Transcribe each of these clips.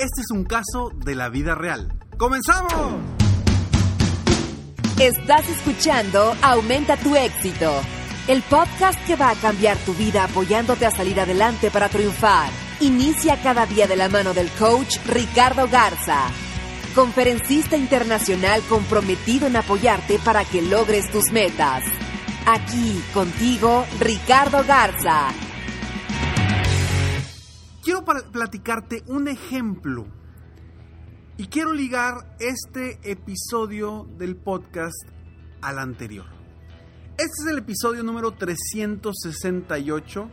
Este es un caso de la vida real. ¡Comenzamos! Estás escuchando Aumenta tu éxito, el podcast que va a cambiar tu vida apoyándote a salir adelante para triunfar. Inicia cada día de la mano del coach Ricardo Garza, conferencista internacional comprometido en apoyarte para que logres tus metas. Aquí contigo, Ricardo Garza. Quiero platicarte un ejemplo y quiero ligar este episodio del podcast al anterior. Este es el episodio número 368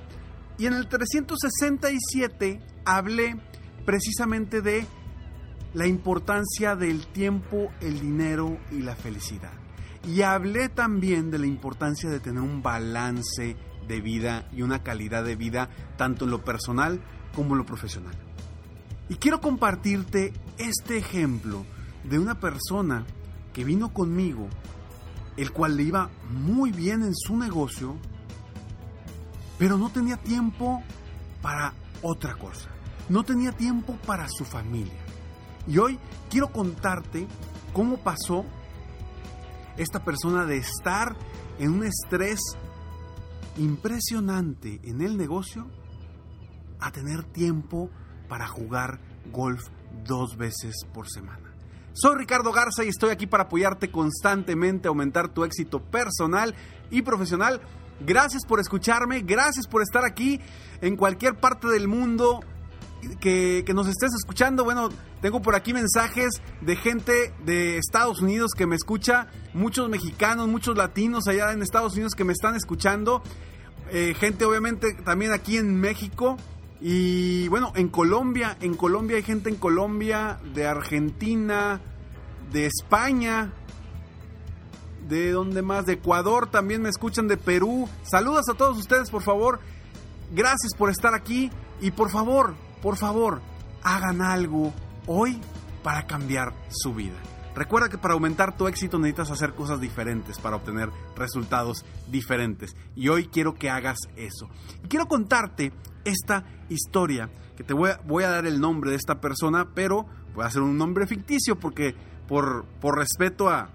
y en el 367 hablé precisamente de la importancia del tiempo, el dinero y la felicidad. Y hablé también de la importancia de tener un balance de vida y una calidad de vida tanto en lo personal como lo profesional. Y quiero compartirte este ejemplo de una persona que vino conmigo, el cual le iba muy bien en su negocio, pero no tenía tiempo para otra cosa. No tenía tiempo para su familia. Y hoy quiero contarte cómo pasó esta persona de estar en un estrés impresionante en el negocio a tener tiempo para jugar golf dos veces por semana. Soy Ricardo Garza y estoy aquí para apoyarte constantemente aumentar tu éxito personal y profesional. Gracias por escucharme, gracias por estar aquí en cualquier parte del mundo que, que nos estés escuchando. Bueno, tengo por aquí mensajes de gente de Estados Unidos que me escucha, muchos mexicanos, muchos latinos allá en Estados Unidos que me están escuchando, eh, gente obviamente también aquí en México. Y bueno, en Colombia, en Colombia hay gente en Colombia, de Argentina, de España, de donde más, de Ecuador también me escuchan, de Perú. Saludos a todos ustedes, por favor. Gracias por estar aquí y por favor, por favor, hagan algo hoy para cambiar su vida. Recuerda que para aumentar tu éxito necesitas hacer cosas diferentes para obtener resultados diferentes. Y hoy quiero que hagas eso. Y quiero contarte esta historia, que te voy a, voy a dar el nombre de esta persona, pero voy a hacer un nombre ficticio porque por, por respeto a,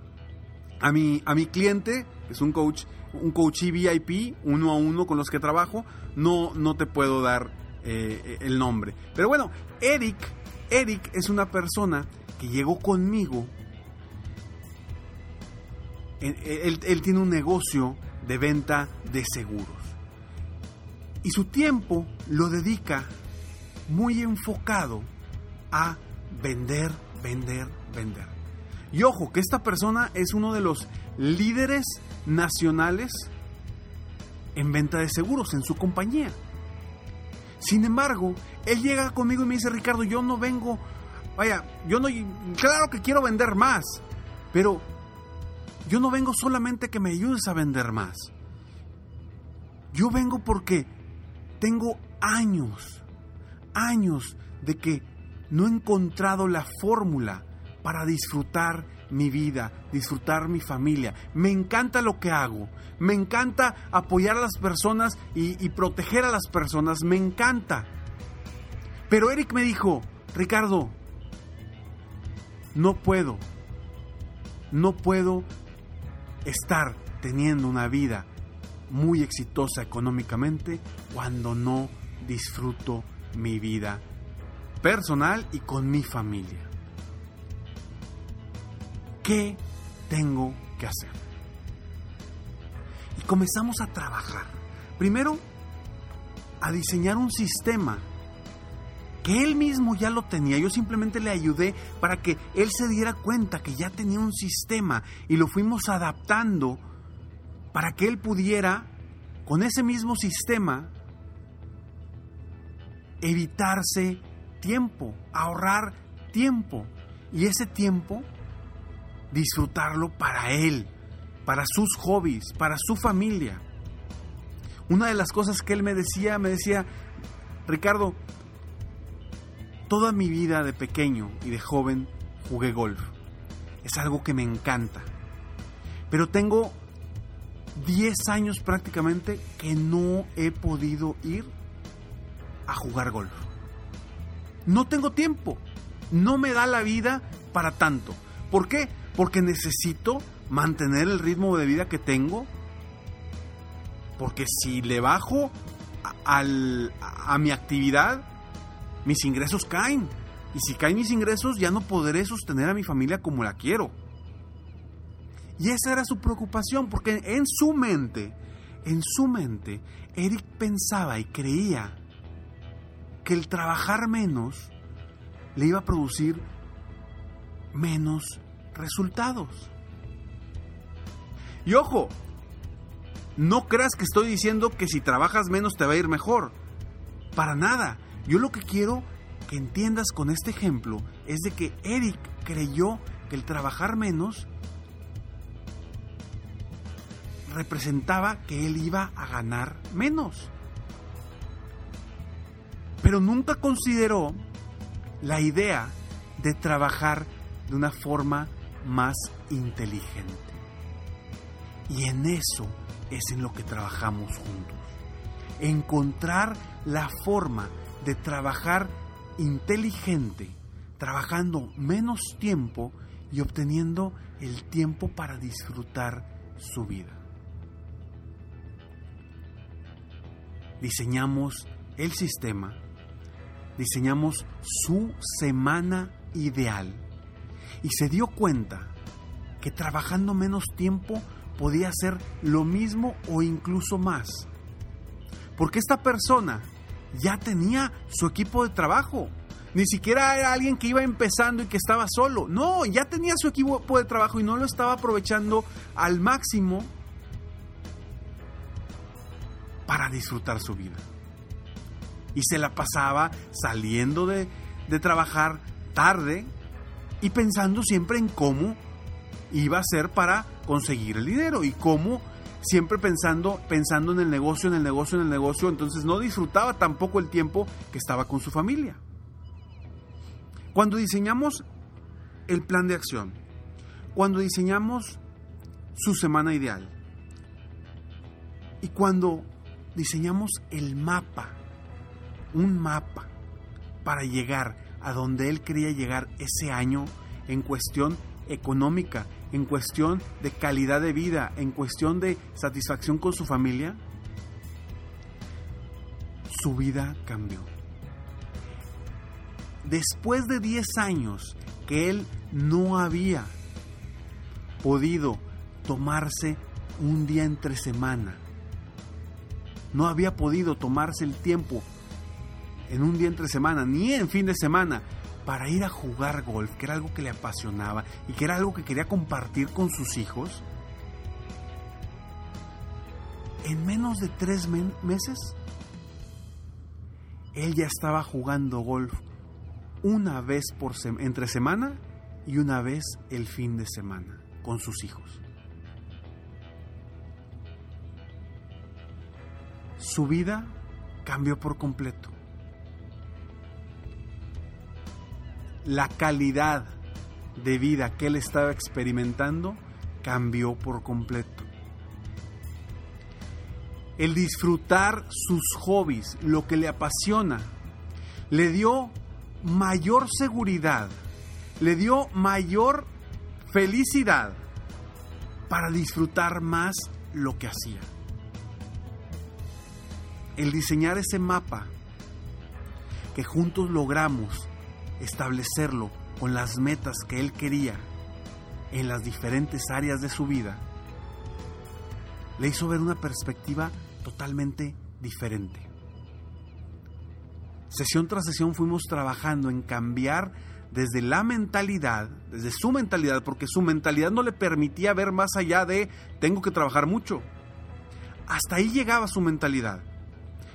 a, mi, a mi cliente, que es un coach, un coach VIP, uno a uno con los que trabajo, no, no te puedo dar eh, el nombre. Pero bueno, Eric, Eric es una persona que llegó conmigo él, él, él, tiene un negocio de venta de seguros. Y su tiempo lo dedica muy enfocado a vender, vender, vender. Y ojo, que esta persona es uno de los líderes nacionales en venta de seguros en su compañía. Sin embargo, él llega conmigo y me dice, Ricardo, yo no vengo, vaya, yo no, claro que quiero vender más, pero yo no vengo solamente que me ayudes a vender más. Yo vengo porque tengo años, años de que no he encontrado la fórmula para disfrutar mi vida, disfrutar mi familia. Me encanta lo que hago, me encanta apoyar a las personas y, proteger a las personas, me encanta. Pero Eric me dijo, Ricardo, no puedo, no puedo estar teniendo una vida muy exitosa económicamente cuando no disfruto mi vida personal y con mi familia. ¿Qué tengo que hacer? Y comenzamos a trabajar. Primero, a diseñar un sistema que él mismo ya lo tenía. Yo simplemente le ayudé para que él se diera cuenta que ya tenía un sistema y lo fuimos adaptando para que él pudiera, con ese mismo sistema, evitarse tiempo, ahorrar tiempo. Y ese tiempo, disfrutarlo para él, para sus hobbies, para su familia. Una de las cosas que él me decía, me decía, Ricardo, Toda mi vida de pequeño y de joven jugué golf. Es algo que me encanta. Pero tengo 10 años prácticamente que no he podido ir a jugar golf. No tengo tiempo. No me da la vida para tanto. ¿Por qué? Porque necesito mantener el ritmo de vida que tengo. Porque si le bajo a, a mi actividad, mis ingresos caen. Y si caen mis ingresos, ya no podré sostener a mi familia como la quiero. Y esa era su preocupación, porque en su mente, en su mente, Eric pensaba y creía que el trabajar menos le iba a producir menos resultados. Y ojo, no creas que estoy diciendo que si trabajas menos te va a ir mejor. Para nada. Yo lo que quiero que entiendas con este ejemplo es de que Eric creyó que el trabajar menos representaba que él iba a ganar menos. Pero nunca consideró la idea de trabajar de una forma más inteligente. Y en eso es en lo que trabajamos juntos. Encontrar la forma de trabajar inteligente, trabajando menos tiempo y obteniendo el tiempo para disfrutar su vida. Diseñamos el sistema, diseñamos su semana ideal y se dio cuenta que trabajando menos tiempo podía hacer lo mismo o incluso más. Porque esta persona ya tenía su equipo de trabajo. Ni siquiera era alguien que iba empezando y que estaba solo. No, ya tenía su equipo de trabajo y no lo estaba aprovechando al máximo para disfrutar su vida. Y se la pasaba saliendo de, de trabajar tarde y pensando siempre en cómo iba a ser para conseguir el dinero y cómo siempre pensando, pensando en el negocio, en el negocio, en el negocio, entonces no disfrutaba tampoco el tiempo que estaba con su familia. Cuando diseñamos el plan de acción, cuando diseñamos su semana ideal y cuando diseñamos el mapa, un mapa para llegar a donde él quería llegar ese año en cuestión económica, en cuestión de calidad de vida, en cuestión de satisfacción con su familia, su vida cambió. Después de 10 años que él no había podido tomarse un día entre semana, no había podido tomarse el tiempo en un día entre semana, ni en fin de semana, para ir a jugar golf, que era algo que le apasionaba y que era algo que quería compartir con sus hijos, en menos de tres meses, él ya estaba jugando golf una vez por entre semana y una vez el fin de semana con sus hijos. Su vida cambió por completo. la calidad de vida que él estaba experimentando cambió por completo. El disfrutar sus hobbies, lo que le apasiona, le dio mayor seguridad, le dio mayor felicidad para disfrutar más lo que hacía. El diseñar ese mapa que juntos logramos establecerlo con las metas que él quería en las diferentes áreas de su vida, le hizo ver una perspectiva totalmente diferente. Sesión tras sesión fuimos trabajando en cambiar desde la mentalidad, desde su mentalidad, porque su mentalidad no le permitía ver más allá de tengo que trabajar mucho. Hasta ahí llegaba su mentalidad.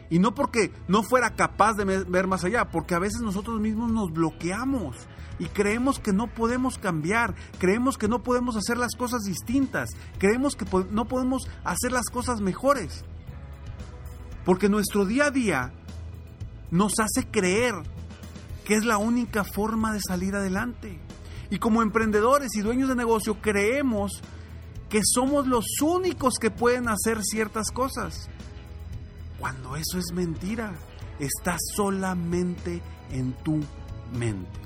Y no porque no fuera capaz de ver más allá, porque a veces nosotros mismos nos bloqueamos y creemos que no podemos cambiar, creemos que no podemos hacer las cosas distintas, creemos que no podemos hacer las cosas mejores. Porque nuestro día a día nos hace creer que es la única forma de salir adelante. Y como emprendedores y dueños de negocio creemos que somos los únicos que pueden hacer ciertas cosas. Cuando eso es mentira, está solamente en tu mente.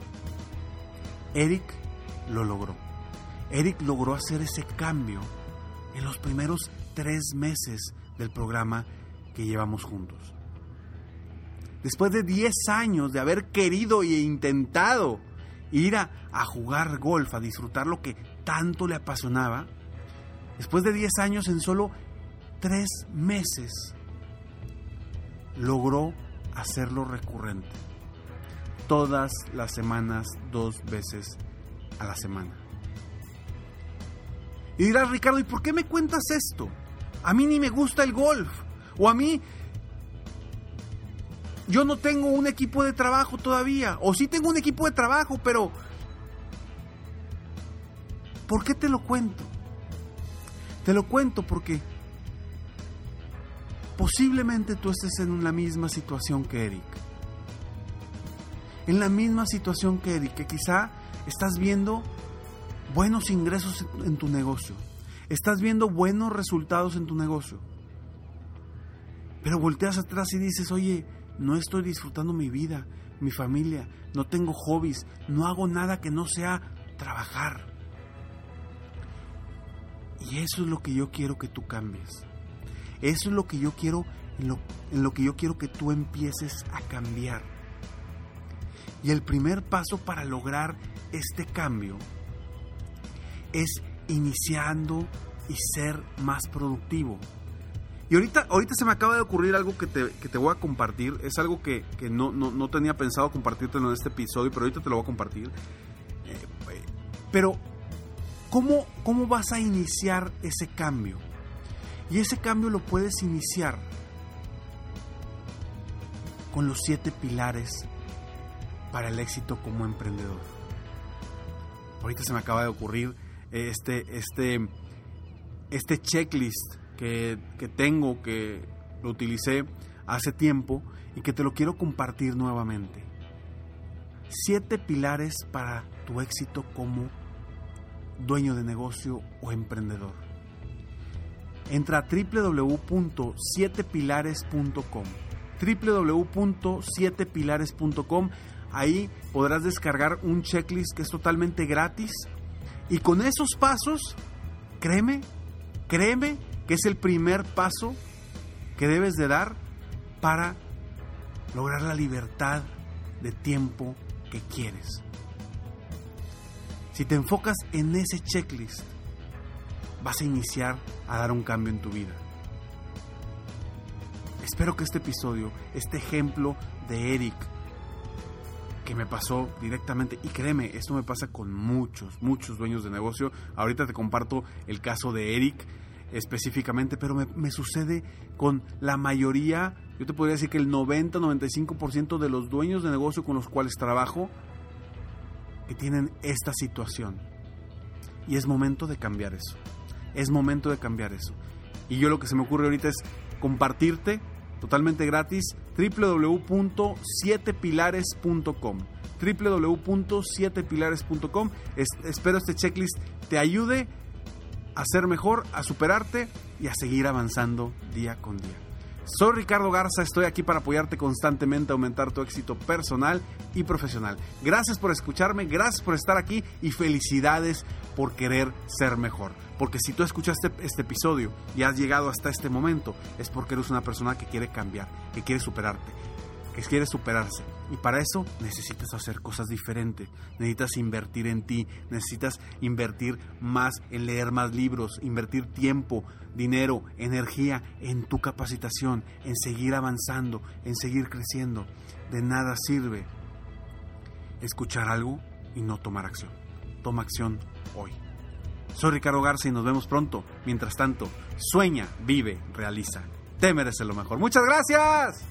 Eric lo logró. Eric logró hacer ese cambio en los primeros tres meses del programa que llevamos juntos. Después de 10 años de haber querido e intentado ir a, jugar golf, a disfrutar lo que tanto le apasionaba, después de 10 años en solo 3 meses, logró hacerlo recurrente todas las semanas, dos veces a la semana. Y dirás, Ricardo, ¿y por qué me cuentas esto? A mí ni me gusta el golf. O a mí, yo no tengo un equipo de trabajo todavía. O sí tengo un equipo de trabajo, pero... ¿Por qué te lo cuento? Te lo cuento porque posiblemente tú estés en la misma situación que Eric en la misma situación que Eric, que quizá estás viendo buenos ingresos en tu negocio, estás viendo buenos resultados en tu negocio, pero volteas atrás y dices, oye, no estoy disfrutando mi vida, mi familia, no tengo hobbies, no hago nada que no sea trabajar. Y eso es lo que yo quiero que tú cambies. Eso es lo que yo quiero, en lo, que yo quiero que tú empieces a cambiar. Y el primer paso para lograr este cambio es iniciando y ser más productivo. Y ahorita, ahorita se me acaba de ocurrir algo que te, voy a compartir. Es algo que, no, no, tenía pensado compartirte en este episodio, pero ahorita te lo voy a compartir. Eh, pero, ¿cómo, ¿cómo vas a iniciar ese cambio? Y ese cambio lo puedes iniciar con los siete pilares para el éxito como emprendedor. Ahorita se me acaba de ocurrir este, este, este checklist que, que tengo, que lo utilicé hace tiempo y que te lo quiero compartir nuevamente. Siete pilares para tu éxito como dueño de negocio o emprendedor. Entra a www.7pilares.com www.7pilares.com Ahí podrás descargar un checklist que es totalmente gratis. Y con esos pasos, créeme, créeme que es el primer paso que debes de dar para lograr la libertad de tiempo que quieres. Si te enfocas en ese checklist, vas a iniciar a dar un cambio en tu vida. Espero que este episodio, este ejemplo de Eric, que me pasó directamente, y créeme, esto me pasa con muchos, muchos dueños de negocio. Ahorita te comparto el caso de Eric específicamente, pero me, sucede con la mayoría, yo te podría decir que el 90-95% de los dueños de negocio con los cuales trabajo, que tienen esta situación. Y es momento de cambiar eso. Es momento de cambiar eso. Y yo lo que se me ocurre ahorita es compartirte totalmente gratis www.7pilares.com www.7pilares.com espero este checklist te ayude a ser mejor, a superarte y a seguir avanzando día con día. Soy Ricardo Garza, estoy aquí para apoyarte constantemente a aumentar tu éxito personal y profesional. Gracias por escucharme, gracias por estar aquí y felicidades por querer ser mejor. Porque si tú escuchaste este episodio y has llegado hasta este momento, es porque eres una persona que quiere cambiar, que quiere superarte. Que quiere superarse. Y para eso necesitas hacer cosas diferentes. Necesitas invertir en ti, necesitas invertir más en leer más libros, invertir tiempo, dinero, energía en tu capacitación, en seguir avanzando, en seguir creciendo. De nada sirve escuchar algo y no tomar acción. Toma acción hoy. Soy Ricardo Garza y nos vemos pronto. Mientras tanto, sueña, vive, realiza. Te mereces lo mejor. Muchas gracias.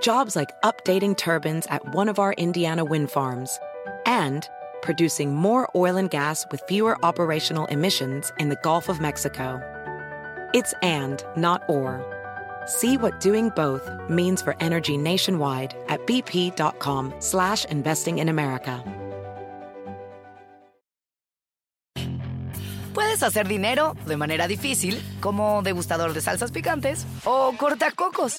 Jobs like updating turbines at one of our Indiana wind farms and producing more oil and gas with fewer operational emissions in the Gulf of Mexico. It's and, not or. See what doing both means for energy nationwide at bp.com slash investing in America. Puedes hacer dinero de manera difícil, como degustador de salsas picantes, o cortacocos,